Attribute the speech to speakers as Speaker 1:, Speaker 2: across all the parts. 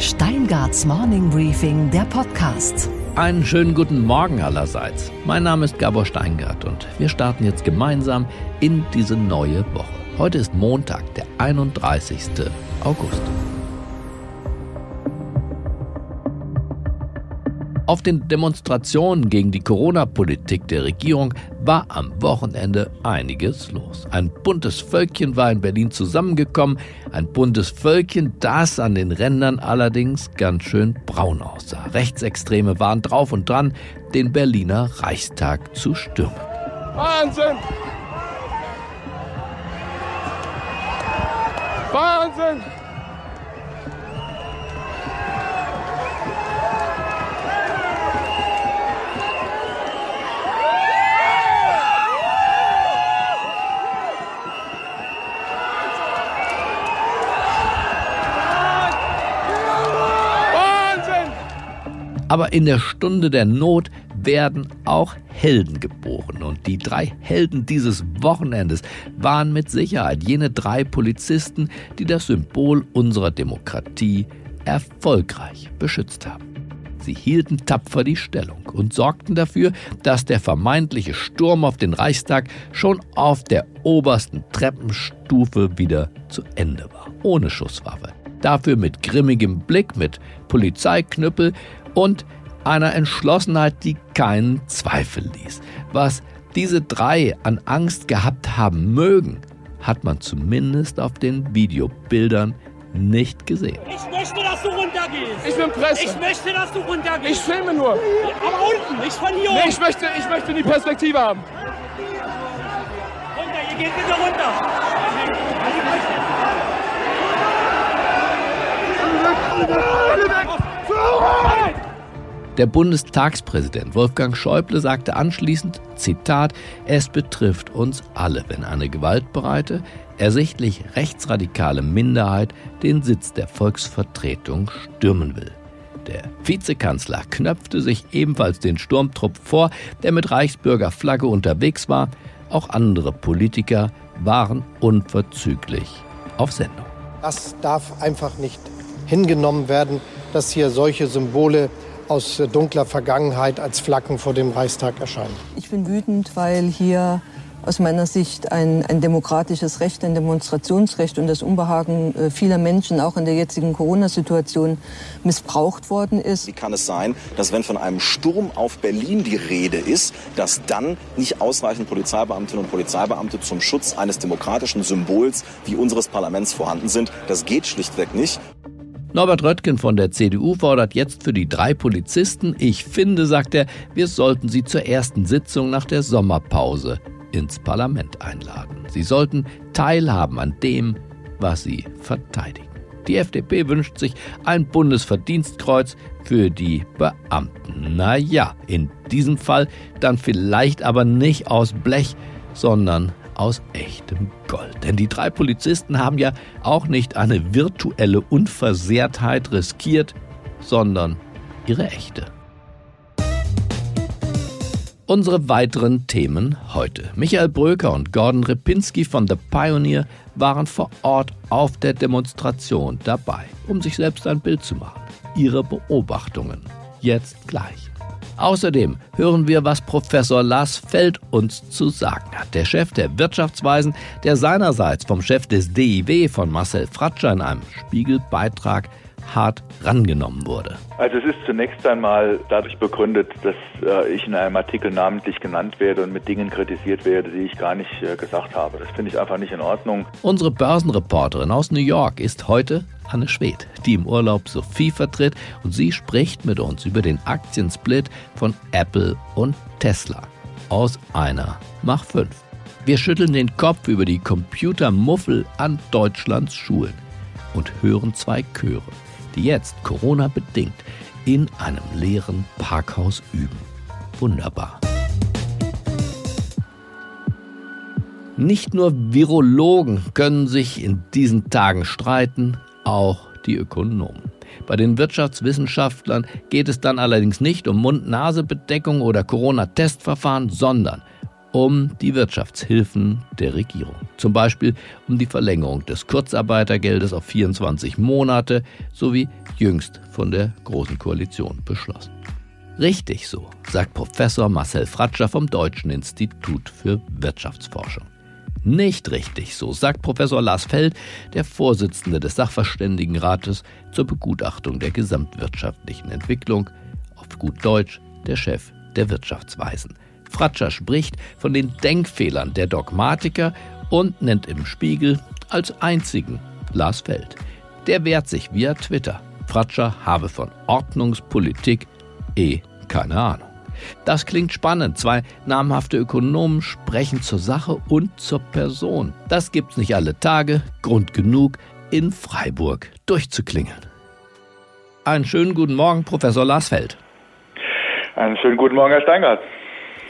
Speaker 1: Steingarts Morning Briefing, der Podcast.
Speaker 2: Einen schönen guten Morgen allerseits. Mein Name ist Gabor Steingart und wir starten jetzt gemeinsam in diese neue Woche. Heute ist Montag, der 31. August. Auf den Demonstrationen gegen die Corona-Politik der Regierung war am Wochenende einiges los. Ein buntes Völkchen war in Berlin zusammengekommen, ein buntes Völkchen, das an den Rändern allerdings ganz schön braun aussah. Rechtsextreme waren drauf und dran, den Berliner Reichstag zu stürmen.
Speaker 3: Wahnsinn! Wahnsinn!
Speaker 2: Aber in der Stunde der Not werden auch Helden geboren. Und die drei Helden dieses Wochenendes waren mit Sicherheit jene drei Polizisten, die das Symbol unserer Demokratie erfolgreich beschützt haben. Sie hielten tapfer die Stellung und sorgten dafür, dass der vermeintliche Sturm auf den Reichstag schon auf der obersten Treppenstufe wieder zu Ende war, ohne Schusswaffe. Dafür mit grimmigem Blick, mit Polizeiknüppel und einer Entschlossenheit, die keinen Zweifel ließ. Was diese drei an Angst gehabt haben mögen, hat man zumindest auf den Videobildern nicht gesehen.
Speaker 4: Ich möchte, dass du runtergehst.
Speaker 3: Ich bin Presse.
Speaker 4: Ich möchte, dass du runtergehst.
Speaker 3: Ich filme nur.
Speaker 4: Aber unten, nicht von hier
Speaker 3: Nee,
Speaker 4: oben.
Speaker 3: ich möchte, ich möchte die Perspektive haben.
Speaker 4: Runter, ihr geht bitte runter.
Speaker 2: Der Bundestagspräsident Wolfgang Schäuble sagte anschließend, Zitat, es betrifft uns alle, wenn eine gewaltbereite, ersichtlich rechtsradikale Minderheit den Sitz der Volksvertretung stürmen will. Der Vizekanzler knöpfte sich ebenfalls den Sturmtrupp vor, der mit Reichsbürgerflagge unterwegs war. Auch andere Politiker waren unverzüglich auf Sendung.
Speaker 5: Das darf einfach nicht hingenommen werden, dass hier solche Symbole aus dunkler Vergangenheit als Flaggen vor dem Reichstag erscheinen.
Speaker 6: Ich bin wütend, weil hier aus meiner Sicht ein, ein demokratisches Recht, ein Demonstrationsrecht und das Unbehagen äh, vieler Menschen auch in der jetzigen Corona-Situation missbraucht worden ist.
Speaker 7: Wie kann es sein, dass wenn von einem Sturm auf Berlin die Rede ist, dass dann nicht ausreichend Polizeibeamtinnen und Polizeibeamte zum Schutz eines demokratischen Symbols wie unseres Parlaments vorhanden sind? Das geht schlichtweg nicht.
Speaker 2: Norbert Röttgen von der CDU fordert jetzt für die drei Polizisten, ich finde, sagt er, wir sollten sie zur ersten Sitzung nach der Sommerpause ins Parlament einladen. Sie sollten teilhaben an dem, was sie verteidigen. Die FDP wünscht sich ein Bundesverdienstkreuz für die Beamten. Naja, in diesem Fall dann vielleicht aber nicht aus Blech, sondern aus echtem Gold. Denn die drei Polizisten haben ja auch nicht eine virtuelle Unversehrtheit riskiert, sondern ihre echte. Unsere weiteren Themen heute. Michael Bröker und Gordon Repinski von The Pioneer waren vor Ort auf der Demonstration dabei, um sich selbst ein Bild zu machen. Ihre Beobachtungen jetzt gleich. Außerdem hören wir, was Professor Lars Feld uns zu sagen hat. Der Chef der Wirtschaftsweisen, der seinerseits vom Chef des DIW von Marcel Fratscher in einem Spiegelbeitrag hart rangenommen wurde.
Speaker 8: Also es ist zunächst einmal dadurch begründet, dass äh, ich in einem Artikel namentlich genannt werde und mit Dingen kritisiert werde, die ich gar nicht äh, gesagt habe. Das finde ich einfach nicht in Ordnung.
Speaker 2: Unsere Börsenreporterin aus New York ist heute Anne Schwed, die im Urlaub Sophie vertritt und sie spricht mit uns über den Aktiensplit von Apple und Tesla. Aus einer mach fünf. Wir schütteln den Kopf über die Computermuffel an Deutschlands Schulen und hören zwei Chöre, die jetzt Corona-bedingt in einem leeren Parkhaus üben. Wunderbar. Nicht nur Virologen können sich in diesen Tagen streiten, auch die Ökonomen. Bei den Wirtschaftswissenschaftlern geht es dann allerdings nicht um Mund-Nase-Bedeckung oder Corona-Testverfahren, sondern um die Wirtschaftshilfen der Regierung. Zum Beispiel um die Verlängerung des Kurzarbeitergeldes auf 24 Monate sowie jüngst von der Großen Koalition beschlossen. Richtig so, sagt Professor Marcel Fratscher vom Deutschen Institut für Wirtschaftsforschung. Nicht richtig so, sagt Professor Lars Feld, der Vorsitzende des Sachverständigenrates zur Begutachtung der gesamtwirtschaftlichen Entwicklung, auf gut Deutsch der Chef der Wirtschaftsweisen. Fratscher spricht von den Denkfehlern der Dogmatiker und nennt im Spiegel als einzigen Lars Feld. Der wehrt sich via Twitter. Fratscher habe von Ordnungspolitik eh keine Ahnung. Das klingt spannend. Zwei namhafte Ökonomen sprechen zur Sache und zur Person. Das gibt's nicht alle Tage. Grund genug, in Freiburg durchzuklingeln. Einen schönen guten Morgen, Professor Larsfeld.
Speaker 8: Einen schönen guten Morgen, Herr Steingart.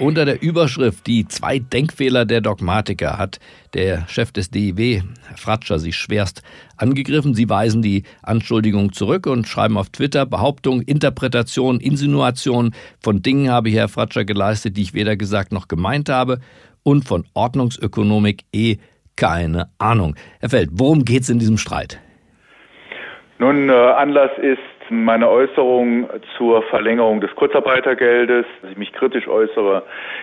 Speaker 2: Unter der Überschrift Die zwei Denkfehler der Dogmatiker hat der Chef des DIW, Herr Fratscher, sich schwerst angegriffen. Sie weisen die Anschuldigung zurück und schreiben auf Twitter Behauptung, Interpretation, Insinuation von Dingen habe Herr Fratscher geleistet, die ich weder gesagt noch gemeint habe und von Ordnungsökonomik eh keine Ahnung. Herr Feld, worum geht es in diesem Streit?
Speaker 8: Nun, äh, Anlass ist meine Äußerung zur Verlängerung des Kurzarbeitergeldes, dass ich mich kritisch äußere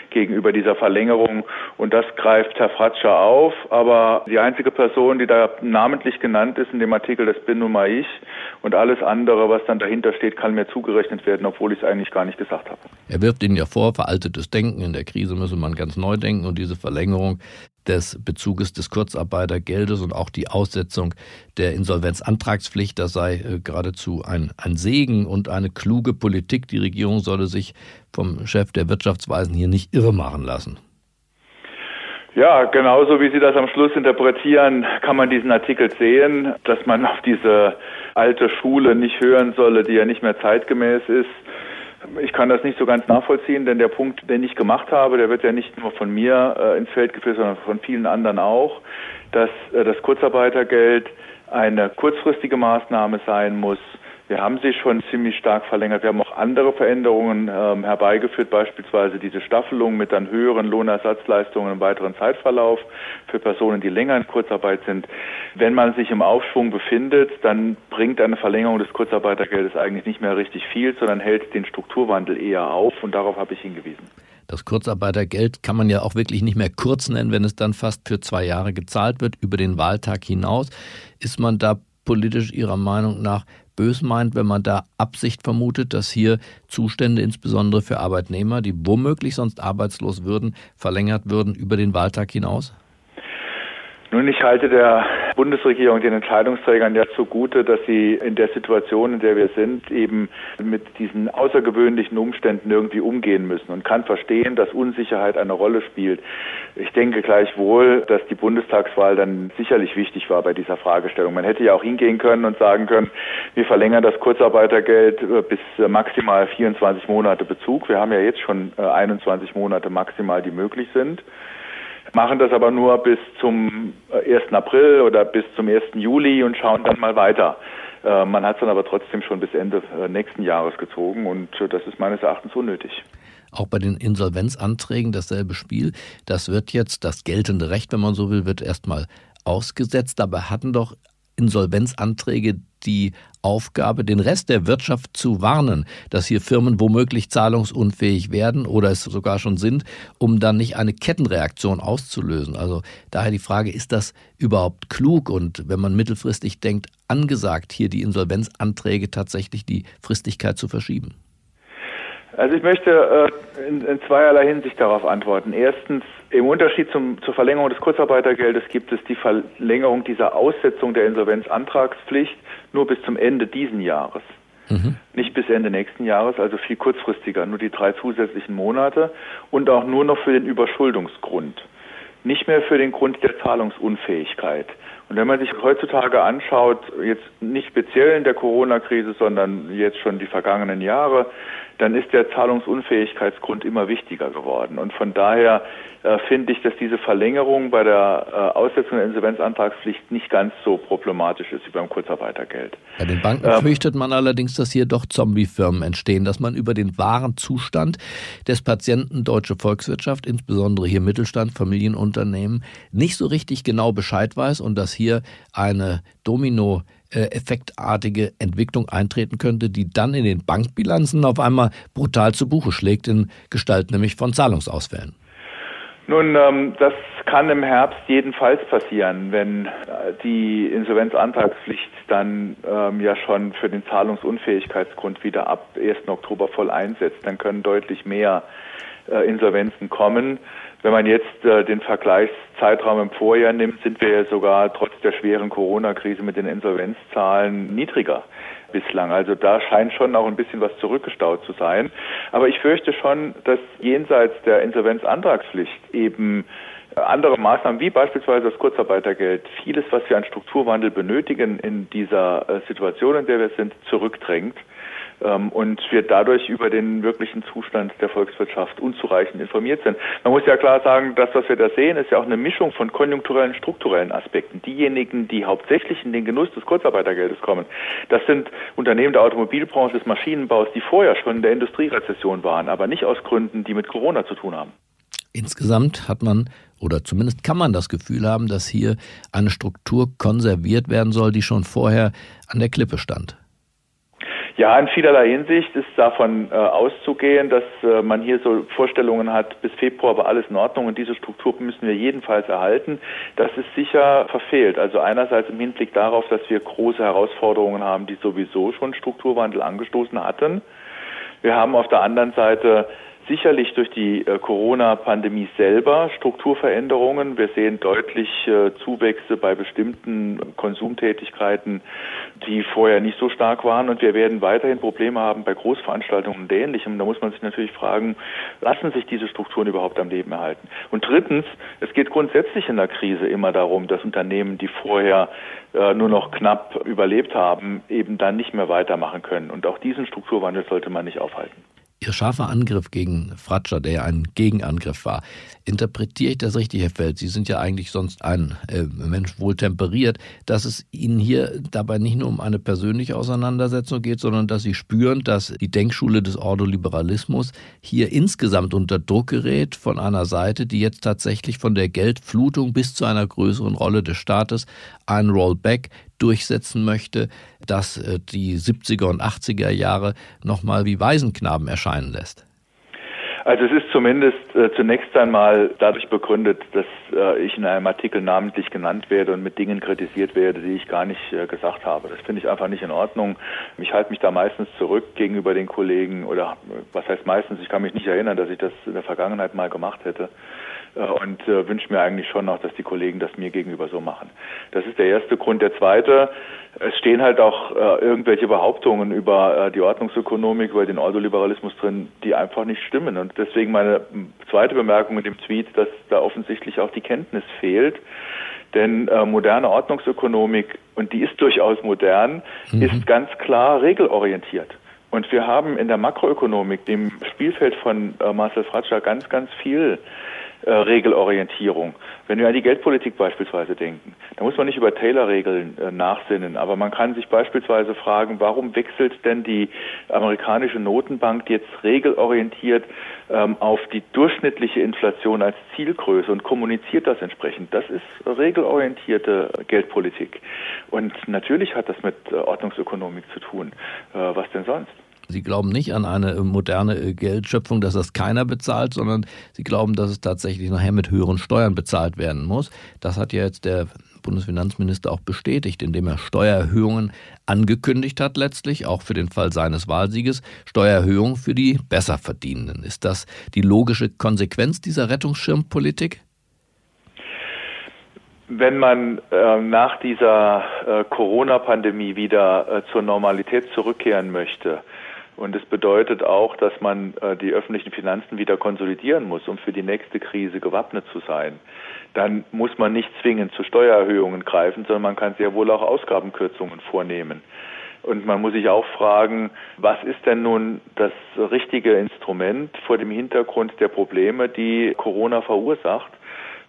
Speaker 8: gegenüber dieser Verlängerung. Und das greift Herr Fratscher auf. Aber die einzige Person, die da namentlich genannt ist in dem Artikel, das bin nun mal ich. Und alles andere, was dann dahinter steht, kann mir zugerechnet werden, obwohl ich es eigentlich gar nicht gesagt habe.
Speaker 2: Er wirft Ihnen ja vor, veraltetes Denken. In der Krise müsse man ganz neu denken. Und diese Verlängerung des Bezuges des Kurzarbeitergeldes und auch die Aussetzung der Insolvenzantragspflicht, das sei äh, geradezu ein, ein Segen und eine kluge Politik. Die Regierung solle sich vom Chef der Wirtschaftsweisen hier nicht irre machen lassen.
Speaker 8: Ja, genauso wie Sie das am Schluss interpretieren, kann man diesen Artikel sehen, dass man auf diese alte Schule nicht hören solle, die ja nicht mehr zeitgemäß ist. Ich kann das nicht so ganz nachvollziehen, denn der Punkt, den ich gemacht habe, der wird ja nicht nur von mir äh, ins Feld geführt, sondern von vielen anderen auch, dass äh, das Kurzarbeitergeld eine kurzfristige Maßnahme sein muss, wir haben sie schon ziemlich stark verlängert. Wir haben auch andere Veränderungen ähm, herbeigeführt, beispielsweise diese Staffelung mit dann höheren Lohnersatzleistungen im weiteren Zeitverlauf für Personen, die länger in Kurzarbeit sind. Wenn man sich im Aufschwung befindet, dann bringt eine Verlängerung des Kurzarbeitergeldes eigentlich nicht mehr richtig viel, sondern hält den Strukturwandel eher auf und darauf habe ich hingewiesen.
Speaker 2: Das Kurzarbeitergeld kann man ja auch wirklich nicht mehr kurz nennen, wenn es dann fast für zwei Jahre gezahlt wird, über den Wahltag hinaus. Ist man da politisch Ihrer Meinung nach bös meint, wenn man da Absicht vermutet, dass hier Zustände insbesondere für Arbeitnehmer, die womöglich sonst arbeitslos würden, verlängert würden über den Wahltag hinaus?
Speaker 8: Nun, ich halte der Bundesregierung, den Entscheidungsträgern ja zugute, dass sie in der Situation, in der wir sind, eben mit diesen außergewöhnlichen Umständen irgendwie umgehen müssen und kann verstehen, dass Unsicherheit eine Rolle spielt. Ich denke gleichwohl, dass die Bundestagswahl dann sicherlich wichtig war bei dieser Fragestellung. Man hätte ja auch hingehen können und sagen können, wir verlängern das Kurzarbeitergeld äh, bis äh, maximal 24 Monate Bezug. Wir haben ja jetzt schon 21 äh, Monate maximal, die möglich sind machen das aber nur bis zum 1. Äh, April oder bis zum 1. Juli und schauen dann mal weiter. Äh, man hat es dann aber trotzdem schon bis Ende äh, nächsten Jahres gezogen und das ist meines Erachtens unnötig.
Speaker 2: Auch bei den Insolvenzanträgen dasselbe Spiel. Das wird jetzt, das geltende Recht, wenn man so will, wird erstmal ausgesetzt. Dabei hatten doch Insolvenzanträge die Aufgabe, den Rest der Wirtschaft zu warnen, dass hier Firmen womöglich zahlungsunfähig werden oder es sogar schon sind, um dann nicht eine Kettenreaktion auszulösen. Also daher die Frage, ist das überhaupt klug und wenn man mittelfristig denkt, angesagt, hier die Insolvenzanträge tatsächlich die Fristigkeit zu verschieben?
Speaker 8: Also ich möchte äh, in, in, zweierlei Hinsicht darauf antworten. Erstens, im Unterschied zum, zur Verlängerung des Kurzarbeitergeldes gibt es die Verlängerung dieser Aussetzung der Insolvenzantragspflicht nur bis zum Ende diesen Jahres. Mhm. Nicht bis Ende nächsten Jahres, also viel kurzfristiger, nur die drei zusätzlichen Monate und auch nur noch für den Überschuldungsgrund. Nicht mehr für den Grund der Zahlungsunfähigkeit. Und wenn man sich heutzutage anschaut, jetzt nicht speziell in der Corona-Krise, sondern jetzt schon die vergangenen Jahre, dann ist der Zahlungsunfähigkeitsgrund immer wichtiger geworden. Und von daher äh, finde ich, dass diese Verlängerung bei der äh, Aussetzung der Insolvenzantragspflicht nicht ganz so problematisch ist wie beim Kurzarbeitergeld.
Speaker 2: Bei den Banken ähm, fürchtet man allerdings, dass hier doch Zombiefirmen entstehen, dass man über den wahren Zustand des Patienten deutsche Volkswirtschaft, insbesondere hier Mittelstand, Familienunternehmen, nicht so richtig genau Bescheid weiß und dass hier eine Domino effektartige Entwicklung eintreten könnte, die dann in den Bankbilanzen auf einmal brutal zu Buche schlägt, in Gestalt nämlich von Zahlungsausfällen.
Speaker 8: Nun, ähm, das kann im Herbst jedenfalls passieren, wenn äh, die Insolvenzantragspflicht dann ähm, ja schon für den Zahlungsunfähigkeitsgrund wieder ab 1. Oktober voll einsetzt. Dann können deutlich mehr äh, Insolvenzen kommen. Wenn man jetzt äh, den Vergleichszeitraum im Vorjahr nimmt, sind wir ja sogar trotz der schweren Corona-Krise mit den Insolvenzzahlen niedriger bislang. Also da scheint schon auch ein bisschen was zurückgestaut zu sein. Aber ich fürchte schon, dass jenseits der Insolvenzantragspflicht eben andere Maßnahmen wie beispielsweise das Kurzarbeitergeld vieles, was wir an Strukturwandel benötigen in dieser äh, Situation, in der wir sind, zurückdrängt. Ähm, und wir dadurch über den wirklichen Zustand der Volkswirtschaft unzureichend informiert sind. Man muss ja klar sagen, das, was wir da sehen, ist ja auch eine Mischung von konjunkturellen, strukturellen Aspekten. Diejenigen, die hauptsächlich in den Genuss des Kurzarbeitergeldes kommen, das sind Unternehmen der Automobilbranche, des Maschinenbaus, die vorher schon in der Industrierezession waren, aber nicht aus Gründen, die mit Corona zu tun haben.
Speaker 2: Insgesamt hat man oder zumindest kann man das Gefühl haben, dass hier eine Struktur konserviert werden soll, die schon vorher an der Klippe stand.
Speaker 8: Ja, in vielerlei Hinsicht ist davon äh, auszugehen, dass äh, man hier so Vorstellungen hat, bis Februar war alles in Ordnung und diese Struktur müssen wir jedenfalls erhalten. Das ist sicher verfehlt. Also einerseits im Hinblick darauf, dass wir große Herausforderungen haben, die sowieso schon Strukturwandel angestoßen hatten. Wir haben auf der anderen Seite sicherlich durch die äh, Corona-Pandemie selber Strukturveränderungen. Wir sehen deutlich äh, Zuwächse bei bestimmten Konsumtätigkeiten, die vorher nicht so stark waren. Und wir werden weiterhin Probleme haben bei Großveranstaltungen und Ähnlichem. Da muss man sich natürlich fragen, lassen sich diese Strukturen überhaupt am Leben erhalten? Und drittens, es geht grundsätzlich in der Krise immer darum, dass Unternehmen, die vorher äh, nur noch knapp überlebt haben, eben dann nicht mehr weitermachen können. Und auch diesen Strukturwandel sollte man nicht aufhalten.
Speaker 2: Ihr scharfer Angriff gegen Fratscher, der ja ein Gegenangriff war, interpretiere ich das richtig, Herr Feld? Sie sind ja eigentlich sonst ein äh, Mensch wohl temperiert, dass es Ihnen hier dabei nicht nur um eine persönliche Auseinandersetzung geht, sondern dass Sie spüren, dass die Denkschule des Ordoliberalismus hier insgesamt unter Druck gerät von einer Seite, die jetzt tatsächlich von der Geldflutung bis zu einer größeren Rolle des Staates ein Rollback durchsetzen möchte, das äh, die 70er und 80er Jahre nochmal wie Waisenknaben erscheinen lässt?
Speaker 8: Also es ist zumindest äh, zunächst einmal dadurch begründet, dass äh, ich in einem Artikel namentlich genannt werde und mit Dingen kritisiert werde, die ich gar nicht äh, gesagt habe. Das finde ich einfach nicht in Ordnung. Ich halte mich da meistens zurück gegenüber den Kollegen oder äh, was heißt meistens, ich kann mich nicht erinnern, dass ich das in der Vergangenheit mal gemacht hätte. Äh, und äh, wünsche mir eigentlich schon noch, dass die Kollegen das mir gegenüber so machen. Das ist der erste Grund. Der zweite, es stehen halt auch äh, irgendwelche Behauptungen über die Ordnungsökonomik, über den Ordoliberalismus drin, die einfach nicht stimmen. Und deswegen meine zweite Bemerkung in dem Tweet, dass da offensichtlich auch die Kenntnis fehlt. Denn äh, moderne Ordnungsökonomik, und die ist durchaus modern, mhm. ist ganz klar regelorientiert. Und wir haben in der Makroökonomik, dem Spielfeld von äh, Marcel Fratscher, ganz, ganz viel äh, Regelorientierung. Wenn wir an die Geldpolitik beispielsweise denken, da muss man nicht über Taylor-Regeln äh, nachsinnen, aber man kann sich beispielsweise fragen, warum wechselt denn die amerikanische Notenbank jetzt regelorientiert ähm, auf die durchschnittliche Inflation als Zielgröße und kommuniziert das entsprechend? Das ist regelorientierte Geldpolitik. Und natürlich hat das mit äh, Ordnungsökonomik zu tun. Äh, was denn sonst?
Speaker 2: Sie glauben nicht an eine moderne Geldschöpfung, dass das keiner bezahlt, sondern Sie glauben, dass es tatsächlich nachher mit höheren Steuern bezahlt werden muss. Das hat ja jetzt der Bundesfinanzminister auch bestätigt, indem er Steuererhöhungen angekündigt hat, letztlich auch für den Fall seines Wahlsieges, Steuererhöhungen für die Besserverdienenden. Ist das die logische Konsequenz dieser Rettungsschirmpolitik?
Speaker 8: Wenn man äh, nach dieser äh, Corona-Pandemie wieder äh, zur Normalität zurückkehren möchte, Und es bedeutet auch, dass man äh, die öffentlichen Finanzen wieder konsolidieren muss, um für die nächste Krise gewappnet zu sein. Dann muss man nicht zwingend zu Steuererhöhungen greifen, sondern man kann sehr wohl auch Ausgabenkürzungen vornehmen. Und man muss sich auch fragen, was ist denn nun das richtige Instrument vor dem Hintergrund der Probleme, die Corona verursacht?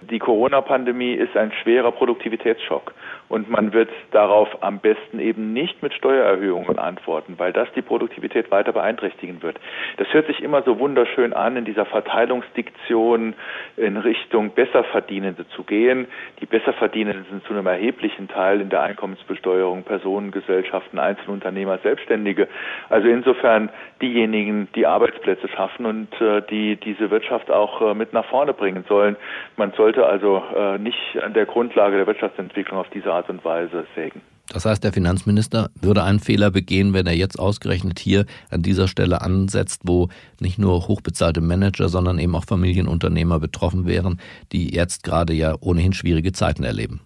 Speaker 8: Die Corona-Pandemie ist ein schwerer Produktivitätsschock und man wird darauf am besten eben nicht mit Steuererhöhungen antworten, weil das die Produktivität weiter beeinträchtigen wird. Das hört sich immer so wunderschön an, in dieser Verteilungsdiktion in Richtung Besserverdienende zu gehen. Die Besserverdienenden sind zu einem erheblichen Teil in der Einkommensbesteuerung Personengesellschaften, Einzelunternehmer, Selbstständige. Also insofern diejenigen, die Arbeitsplätze schaffen und äh, die diese Wirtschaft auch äh, mit nach vorne bringen sollen. Man soll sollte also äh, nicht an der Grundlage der Wirtschaftsentwicklung auf diese Art und Weise sägen.
Speaker 2: Das heißt, der Finanzminister würde einen Fehler begehen, wenn er jetzt ausgerechnet hier an dieser Stelle ansetzt, wo nicht nur hochbezahlte Manager, sondern eben auch Familienunternehmer betroffen wären, die jetzt gerade ja ohnehin schwierige Zeiten erleben.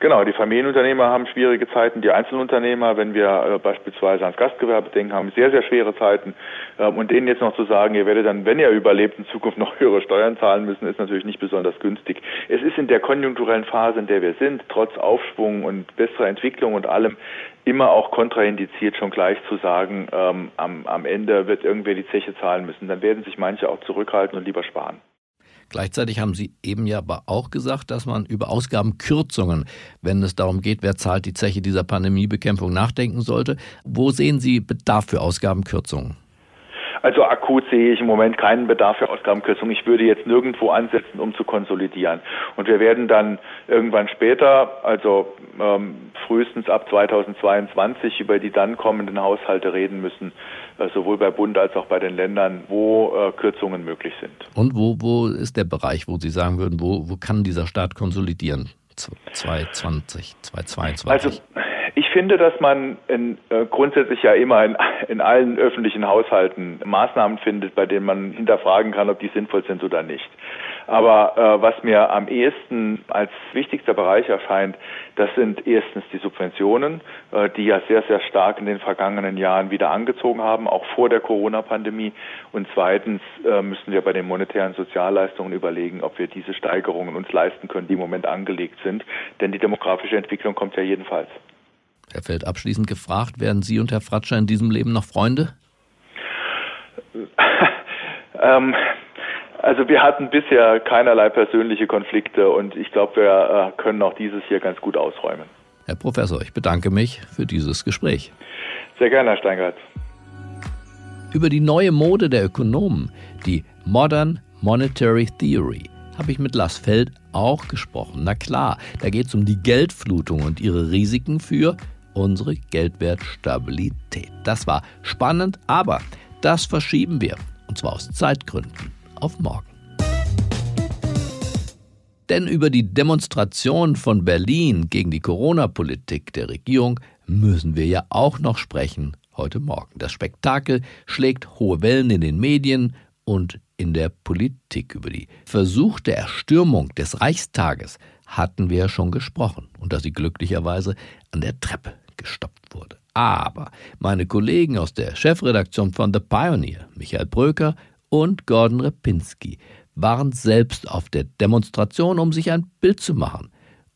Speaker 8: Genau, die Familienunternehmer haben schwierige Zeiten, die Einzelunternehmer, wenn wir äh, beispielsweise ans Gastgewerbe denken, haben sehr, sehr schwere Zeiten. Ähm, und denen jetzt noch zu sagen, ihr werdet dann, wenn ihr überlebt, in Zukunft noch höhere Steuern zahlen müssen, ist natürlich nicht besonders günstig. Es ist in der konjunkturellen Phase, in der wir sind, trotz Aufschwung und besserer Entwicklung und allem, immer auch kontraindiziert, schon gleich zu sagen, ähm, am, am Ende wird irgendwer die Zeche zahlen müssen. Dann werden sich manche auch zurückhalten und lieber sparen.
Speaker 2: Gleichzeitig haben Sie eben ja aber auch gesagt, dass man über Ausgabenkürzungen, wenn es darum geht, wer zahlt die Zeche dieser Pandemiebekämpfung, nachdenken sollte. Wo sehen Sie Bedarf für Ausgabenkürzungen?
Speaker 8: Also akut sehe ich im Moment keinen Bedarf für Ausgabenkürzung. Ich würde jetzt nirgendwo ansetzen, um zu konsolidieren. Und wir werden dann irgendwann später, also ähm, frühestens ab 2022, über die dann kommenden Haushalte reden müssen, sowohl bei Bund als auch bei den Ländern, wo äh, Kürzungen möglich sind.
Speaker 2: Und wo, wo ist der Bereich, wo Sie sagen würden, wo, wo kann dieser Staat konsolidieren? 2020, 2022?
Speaker 8: Also ich finde, dass man in, äh, grundsätzlich ja immer in, in allen öffentlichen Haushalten Maßnahmen findet, bei denen man hinterfragen kann, ob die sinnvoll sind oder nicht. Aber äh, was mir am ehesten als wichtigster Bereich erscheint, das sind erstens die Subventionen, äh, die ja sehr, sehr stark in den vergangenen Jahren wieder angezogen haben, auch vor der Corona-Pandemie. Und zweitens äh, müssen wir bei den monetären Sozialleistungen überlegen, ob wir diese Steigerungen uns leisten können, die im Moment angelegt sind. Denn die demografische Entwicklung kommt ja jedenfalls.
Speaker 2: Herr Feld, abschließend gefragt, werden Sie und Herr Fratscher in diesem Leben noch Freunde?
Speaker 8: ähm, also wir hatten bisher keinerlei persönliche Konflikte und ich glaube, wir äh, können auch dieses hier ganz gut ausräumen.
Speaker 2: Herr Professor, ich bedanke mich für dieses Gespräch.
Speaker 8: Sehr gerne, Herr Steingart.
Speaker 2: Über die neue Mode der Ökonomen, die Modern Monetary Theory, habe ich mit Lars Feld auch gesprochen. Na klar, da geht es um die Geldflutung und ihre Risiken für unsere Geldwertstabilität. Das war spannend, aber das verschieben wir, und zwar aus Zeitgründen, auf morgen. Denn über die Demonstration von Berlin gegen die Corona-Politik der Regierung müssen wir ja auch noch sprechen heute Morgen. Das Spektakel schlägt hohe Wellen in den Medien und in der Politik. Über die versuchte Erstürmung des Reichstages hatten wir ja schon gesprochen und dass sie glücklicherweise an der Treppe gestoppt wurde. Aber meine Kollegen aus der Chefredaktion von The Pioneer, Michael Bröker und Gordon Repinski, waren selbst auf der Demonstration, um sich ein Bild zu machen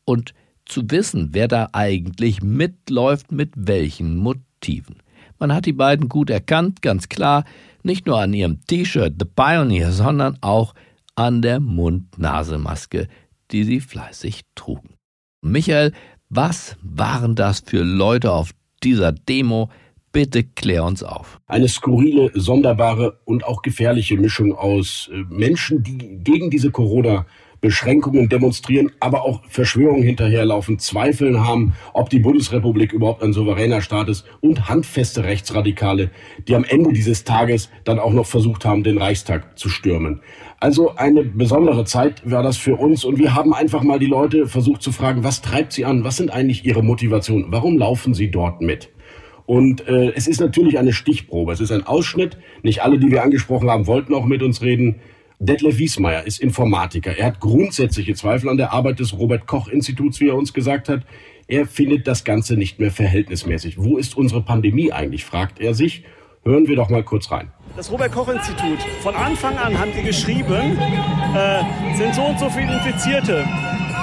Speaker 2: und zu wissen, wer da eigentlich mitläuft, mit welchen Motiven. Man hat die beiden gut erkannt, ganz klar, nicht nur an ihrem T-Shirt The Pioneer, sondern auch an der Mund-Nase-Maske, die sie fleißig trugen. Michael was waren das für Leute auf dieser Demo? Bitte klär uns auf.
Speaker 9: Eine skurrile, sonderbare und auch gefährliche Mischung aus äh, Menschen, die gegen diese Corona Beschränkungen demonstrieren, aber auch Verschwörungen hinterherlaufen, Zweifeln haben, ob die Bundesrepublik überhaupt ein souveräner Staat ist und handfeste Rechtsradikale, die am Ende dieses Tages dann auch noch versucht haben, den Reichstag zu stürmen. Also eine besondere Zeit war das für uns und wir haben einfach mal die Leute versucht zu fragen, was treibt sie an, was sind eigentlich ihre Motivationen, warum laufen sie dort mit? Und äh, es ist natürlich eine Stichprobe, es ist ein Ausschnitt. Nicht alle, die wir angesprochen haben, wollten auch mit uns reden. Detlef Wiesmeier ist Informatiker. Er hat grundsätzliche Zweifel an der Arbeit des Robert Koch Instituts, wie er uns gesagt hat. Er findet das Ganze nicht mehr verhältnismäßig. Wo ist unsere Pandemie eigentlich, fragt er sich. Hören wir doch mal kurz rein.
Speaker 4: Das Robert-Koch-Institut, von Anfang an haben die geschrieben, äh, sind so und so viele Infizierte.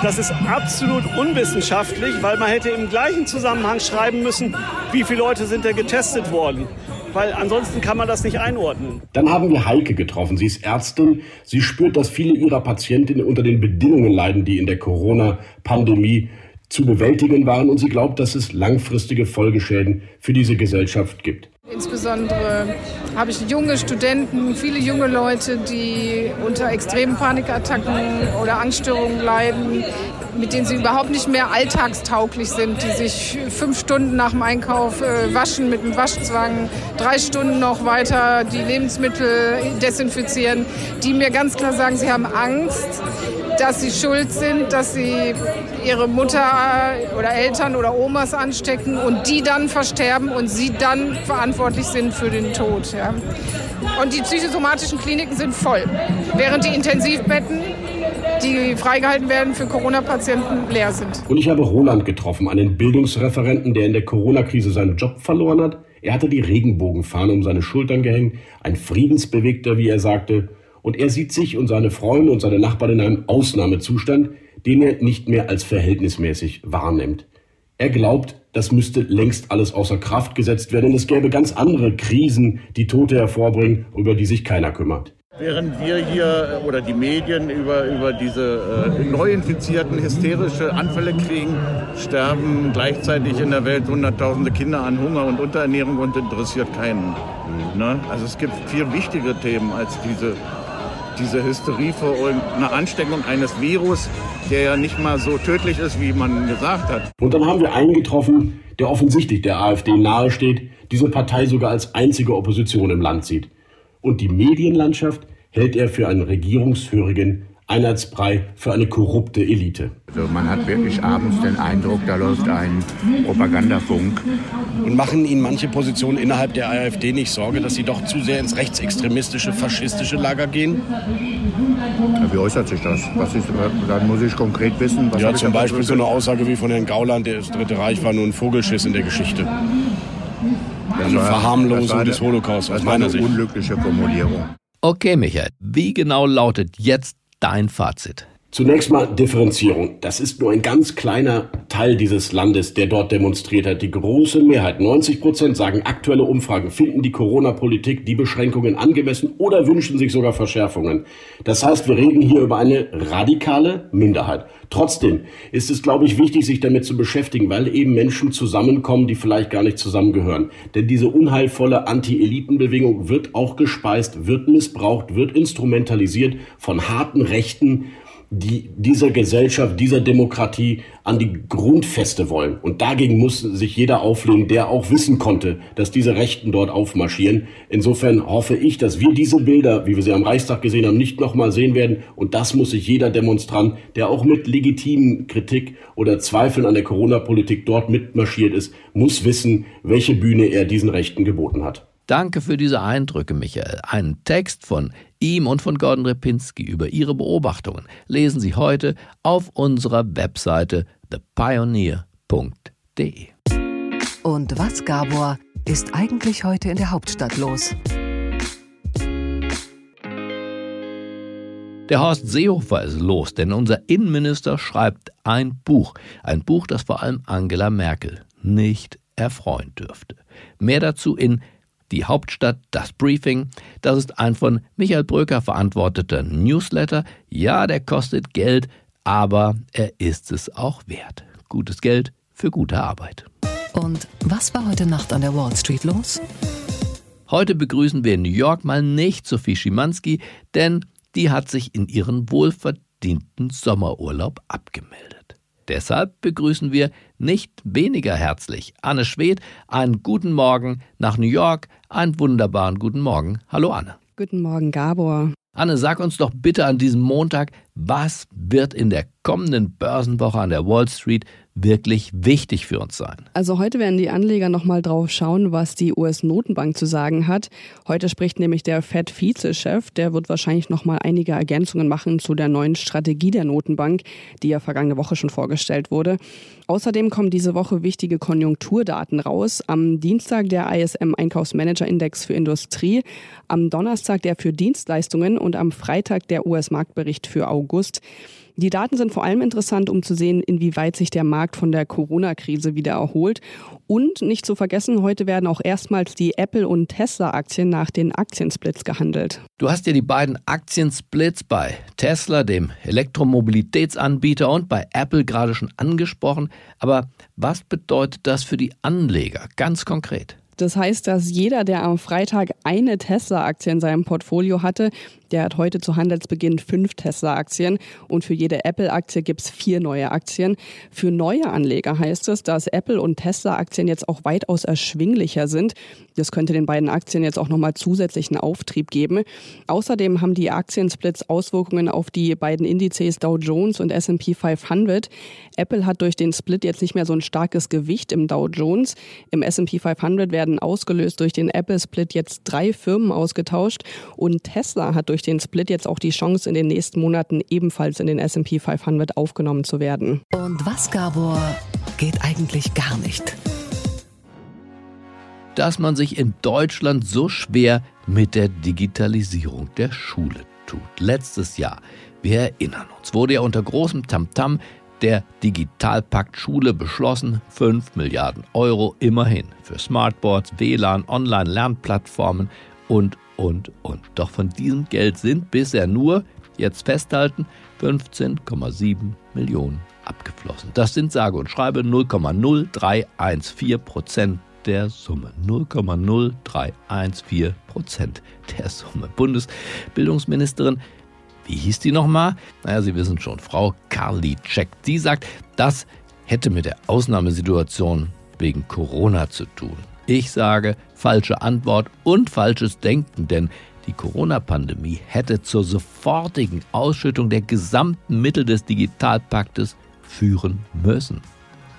Speaker 4: Das ist absolut unwissenschaftlich, weil man hätte im gleichen Zusammenhang schreiben müssen, wie viele Leute sind da getestet worden. Weil ansonsten kann man das nicht einordnen.
Speaker 9: Dann haben wir Heike getroffen. Sie ist Ärztin. Sie spürt, dass viele ihrer Patientinnen unter den Bedingungen leiden, die in der Corona-Pandemie zu bewältigen waren. Und sie glaubt, dass es langfristige Folgeschäden für diese Gesellschaft gibt.
Speaker 10: Insbesondere habe ich junge Studenten, viele junge Leute, die unter extremen Panikattacken oder Angststörungen leiden, mit denen sie überhaupt nicht mehr alltagstauglich sind, die sich fünf Stunden nach dem Einkauf äh, waschen mit dem Waschzwang, drei Stunden noch weiter die Lebensmittel desinfizieren, die mir ganz klar sagen, sie haben Angst, dass sie schuld sind, dass sie ihre Mutter oder Eltern oder Omas anstecken und die dann versterben und sie dann verantwortlich sind für den Tod. Ja. Und die psychosomatischen Kliniken sind voll, während die Intensivbetten die freigehalten werden für Corona-Patienten, leer sind.
Speaker 9: Und ich habe Roland getroffen, einen Bildungsreferenten, der in der Corona-Krise seinen Job verloren hat. Er hatte die Regenbogenfahne um seine Schultern gehängt, ein Friedensbewegter, wie er sagte. Und er sieht sich und seine Freunde und seine Nachbarn in einem Ausnahmezustand, den er nicht mehr als verhältnismäßig wahrnimmt. Er glaubt, das müsste längst alles außer Kraft gesetzt werden, denn es gäbe ganz andere Krisen, die Tote hervorbringen, über die sich keiner kümmert.
Speaker 11: Während wir hier oder die Medien über, über diese äh, Neuinfizierten hysterische Anfälle kriegen, sterben gleichzeitig in der Welt Hunderttausende Kinder an Hunger und Unterernährung und interessiert keinen. Ne? Also es gibt viel wichtigere Themen als diese, diese Hysterie vor einer Ansteckung eines Virus, der ja nicht mal so tödlich ist, wie man gesagt hat.
Speaker 9: Und dann haben wir einen getroffen, der offensichtlich der AfD nahesteht, diese Partei sogar als einzige Opposition im Land sieht. Und die Medienlandschaft hält er für einen regierungshörigen Einheitsbrei für eine korrupte Elite.
Speaker 12: Also man hat wirklich abends den Eindruck, da läuft ein Propagandafunk.
Speaker 13: Und machen Ihnen manche Positionen innerhalb der AfD nicht Sorge, dass sie doch zu sehr ins rechtsextremistische, faschistische Lager gehen?
Speaker 12: Ja, wie äußert sich das? Was ist, dann muss ich konkret wissen.
Speaker 13: Was ja, zum Beispiel so eine Aussage wie von Herrn Gauland, das Dritte Reich war nur ein Vogelschiss in der Geschichte. Das eine war, Verharmlosung des Holocaust aus meiner Sicht.
Speaker 12: unglückliche Formulierung.
Speaker 2: Okay, Michael, wie genau lautet jetzt dein Fazit?
Speaker 9: Zunächst mal Differenzierung. Das ist nur ein ganz kleiner Teil dieses Landes, der dort demonstriert hat. Die große Mehrheit, 90 Prozent, sagen aktuelle Umfragen, finden die Corona-Politik, die Beschränkungen angemessen oder wünschen sich sogar Verschärfungen. Das heißt, wir reden hier über eine radikale Minderheit. Trotzdem ist es, glaube ich, wichtig, sich damit zu beschäftigen, weil eben Menschen zusammenkommen, die vielleicht gar nicht zusammengehören. Denn diese unheilvolle Anti-Eliten-Bewegung wird auch gespeist, wird missbraucht, wird instrumentalisiert von harten Rechten, die dieser Gesellschaft, dieser Demokratie an die Grundfeste wollen. Und dagegen muss sich jeder auflehnen, der auch wissen konnte, dass diese Rechten dort aufmarschieren. Insofern hoffe ich, dass wir diese Bilder, wie wir sie am Reichstag gesehen haben, nicht nochmal sehen werden. Und das muss sich jeder Demonstrant, der auch mit legitimen Kritik oder Zweifeln an der Corona-Politik dort mitmarschiert ist, muss wissen, welche Bühne er diesen Rechten geboten hat.
Speaker 2: Danke für diese Eindrücke, Michael. Einen Text von ihm und von Gordon Repinski über ihre Beobachtungen lesen Sie heute auf unserer Webseite thepioneer.de.
Speaker 1: Und was, Gabor, ist eigentlich heute in der Hauptstadt los?
Speaker 2: Der Horst Seehofer ist los, denn unser Innenminister schreibt ein Buch. Ein Buch, das vor allem Angela Merkel nicht erfreuen dürfte. Mehr dazu in die Hauptstadt, das Briefing, das ist ein von Michael Bröker verantworteter Newsletter. Ja, der kostet Geld, aber er ist es auch wert. Gutes Geld für gute Arbeit.
Speaker 1: Und was war heute Nacht an der Wall Street los?
Speaker 2: Heute begrüßen wir in New York mal nicht Sophie Schimanski, denn die hat sich in ihren wohlverdienten Sommerurlaub abgemeldet. Deshalb begrüßen wir nicht weniger herzlich Anne Schwedt. Einen guten Morgen nach New York. Einen wunderbaren guten Morgen. Hallo Anne.
Speaker 14: Guten Morgen, Gabor.
Speaker 2: Anne, sag uns doch bitte an diesem Montag, was wird in der kommenden Börsenwoche an der Wall Street wirklich wichtig für uns sein?
Speaker 14: Also heute werden die Anleger nochmal drauf schauen, was die US-Notenbank zu sagen hat. Heute spricht nämlich der Fed-Vizechef, der wird wahrscheinlich nochmal einige Ergänzungen machen zu der neuen Strategie der Notenbank, die ja vergangene Woche schon vorgestellt wurde. Außerdem kommen diese Woche wichtige Konjunkturdaten raus. Am Dienstag der ISM Einkaufsmanager-Index für Industrie, am Donnerstag der für Dienstleistungen und am Freitag der US-Marktbericht für August. Die Daten sind vor allem interessant, um zu sehen, inwieweit sich der Markt von der Corona-Krise wieder erholt. Und nicht zu vergessen, heute werden auch erstmals die Apple- und Tesla-Aktien nach den Aktiensplits gehandelt.
Speaker 2: Du hast ja die beiden Aktiensplits bei Tesla, dem Elektromobilitätsanbieter, und bei Apple gerade schon angesprochen. Aber was bedeutet das für die Anleger ganz konkret?
Speaker 14: Das heißt, dass jeder, der am Freitag eine Tesla-Aktie in seinem Portfolio hatte, der hat heute zu Handelsbeginn fünf Tesla-Aktien und für jede Apple-Aktie gibt es vier neue Aktien. Für neue Anleger heißt es, dass Apple und Tesla-Aktien jetzt auch weitaus erschwinglicher sind. Das könnte den beiden Aktien jetzt auch nochmal zusätzlichen Auftrieb geben. Außerdem haben die Aktiensplits Auswirkungen auf die beiden Indizes Dow Jones und S&P 500. Apple hat durch den Split jetzt nicht mehr so ein starkes Gewicht im Dow Jones. Im S&P 500 werden ausgelöst durch den Apple-Split jetzt drei Firmen ausgetauscht und Tesla hat durch durch den Split jetzt auch die Chance, in den nächsten Monaten ebenfalls in den SP 500 aufgenommen zu werden.
Speaker 1: Und was, Gabor, geht eigentlich gar nicht?
Speaker 2: Dass man sich in Deutschland so schwer mit der Digitalisierung der Schule tut. Letztes Jahr, wir erinnern uns, wurde ja unter großem Tamtam der Digitalpakt Schule beschlossen, 5 Milliarden Euro immerhin für Smartboards, WLAN, Online-Lernplattformen und und, und. Doch von diesem Geld sind bisher nur, jetzt festhalten, 15,7 Millionen abgeflossen. Das sind sage und schreibe 0,0314 Prozent der Summe. 0,0314 Prozent der Summe. Bundesbildungsministerin, wie hieß die nochmal? Naja, Sie wissen schon, Frau Karliczek. Die sagt, das hätte mit der Ausnahmesituation wegen Corona zu tun. Ich sage falsche Antwort und falsches Denken, denn die Corona-Pandemie hätte zur sofortigen Ausschüttung der gesamten Mittel des Digitalpaktes führen müssen.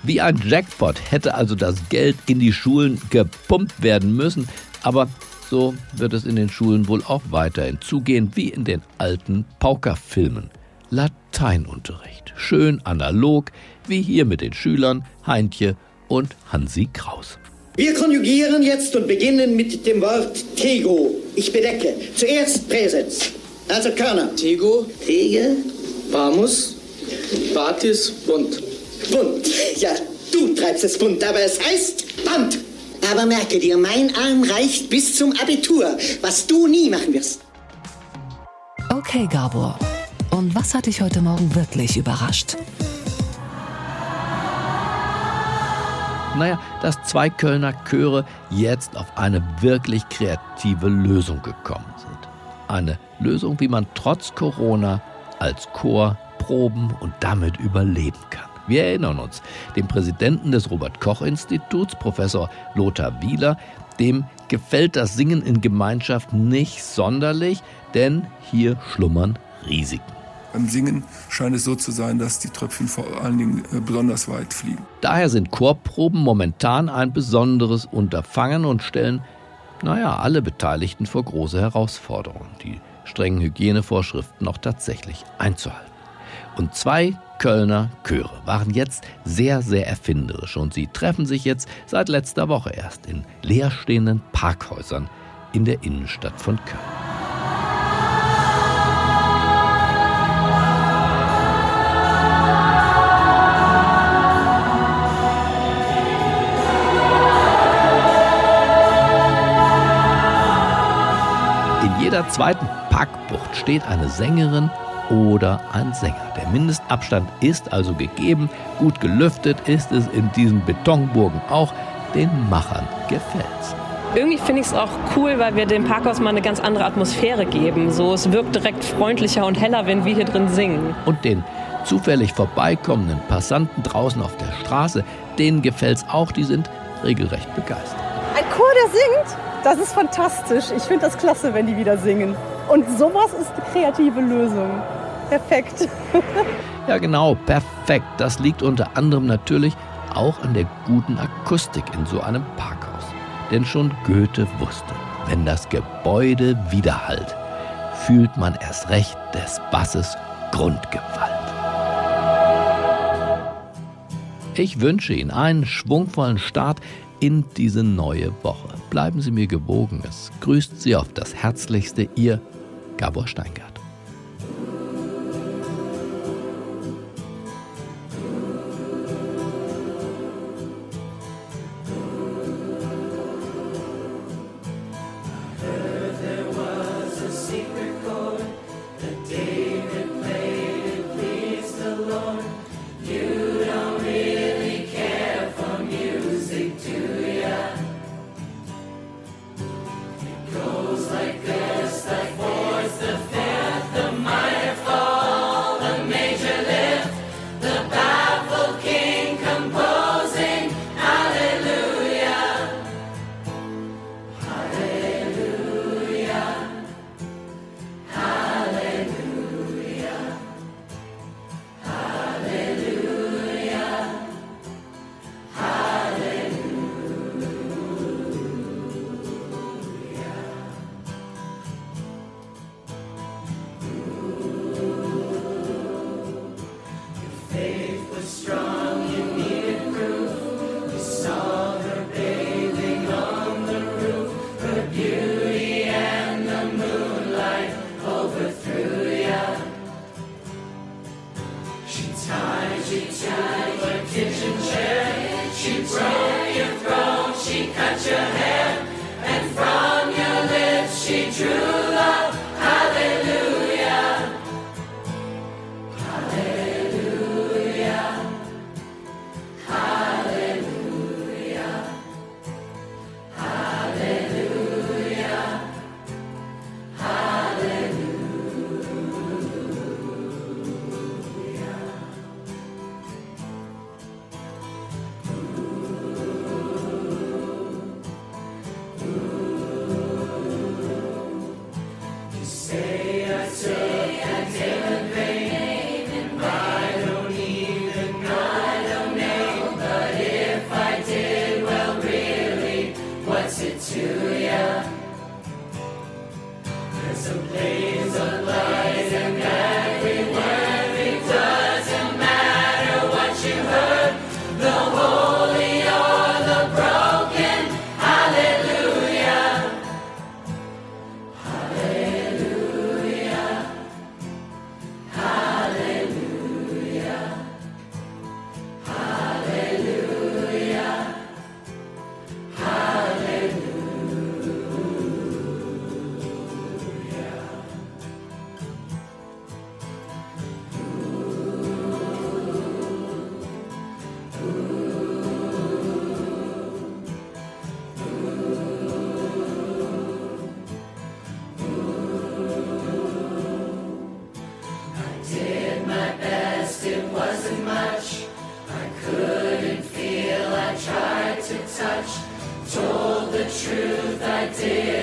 Speaker 2: Wie ein Jackpot hätte also das Geld in die Schulen gepumpt werden müssen, aber so wird es in den Schulen wohl auch weiterhin zugehen wie in den alten Pauker-Filmen. Lateinunterricht, schön analog, wie hier mit den Schülern Heintje und Hansi Kraus.
Speaker 15: Wir konjugieren jetzt und beginnen mit dem Wort Tego. Ich bedecke. Zuerst Präsens. Also Körner.
Speaker 16: Tego.
Speaker 15: Tege.
Speaker 16: Bamus. Batis. Bund.
Speaker 15: Bund. Ja, du treibst es bunt, aber es heißt Band. Aber merke dir, mein Arm reicht bis zum Abitur, was du nie machen wirst.
Speaker 1: Okay, Gabor. Und was hat dich heute Morgen wirklich überrascht?
Speaker 2: Naja, dass zwei Kölner Chöre jetzt auf eine wirklich kreative Lösung gekommen sind. Eine Lösung, wie man trotz Corona als Chor proben und damit überleben kann. Wir erinnern uns, dem Präsidenten des Robert Koch Instituts, Professor Lothar Wieler, dem gefällt das Singen in Gemeinschaft nicht sonderlich, denn hier schlummern Risiken.
Speaker 17: Beim Singen scheint es so zu sein, dass die Tröpfchen vor allen Dingen äh, besonders weit fliegen.
Speaker 2: Daher sind Chorproben momentan ein besonderes Unterfangen und stellen, naja, alle Beteiligten vor große Herausforderungen, die strengen Hygienevorschriften auch tatsächlich einzuhalten. Und zwei Kölner Chöre waren jetzt sehr, sehr erfinderisch und sie treffen sich jetzt seit letzter Woche erst in leerstehenden Parkhäusern in der Innenstadt von Köln. Jeder zweiten Parkbucht steht eine Sängerin oder ein Sänger. Der Mindestabstand ist also gegeben. Gut gelüftet ist es in diesen Betonburgen auch. Den Machern gefällt's.
Speaker 18: Irgendwie finde ich es auch cool, weil wir dem Parkhaus mal eine ganz andere Atmosphäre geben. So, es wirkt direkt freundlicher und heller, wenn wir hier drin singen.
Speaker 2: Und den zufällig vorbeikommenden Passanten draußen auf der Straße, denen gefällt's auch. Die sind regelrecht begeistert.
Speaker 19: Ein Chor, der singt? Das ist fantastisch. Ich finde das klasse, wenn die wieder singen. Und sowas ist eine kreative Lösung. perfekt.
Speaker 2: Ja, genau, perfekt. Das liegt unter anderem natürlich auch an der guten Akustik in so einem Parkhaus. Denn schon Goethe wusste, wenn das Gebäude widerhallt, fühlt man erst recht des Basses Grundgewalt. Ich wünsche Ihnen einen schwungvollen Start in diese neue Woche. Bleiben Sie mir gewogen. Es grüßt Sie auf das Herzlichste, Ihr Gabor Steingart.
Speaker 20: truth I did.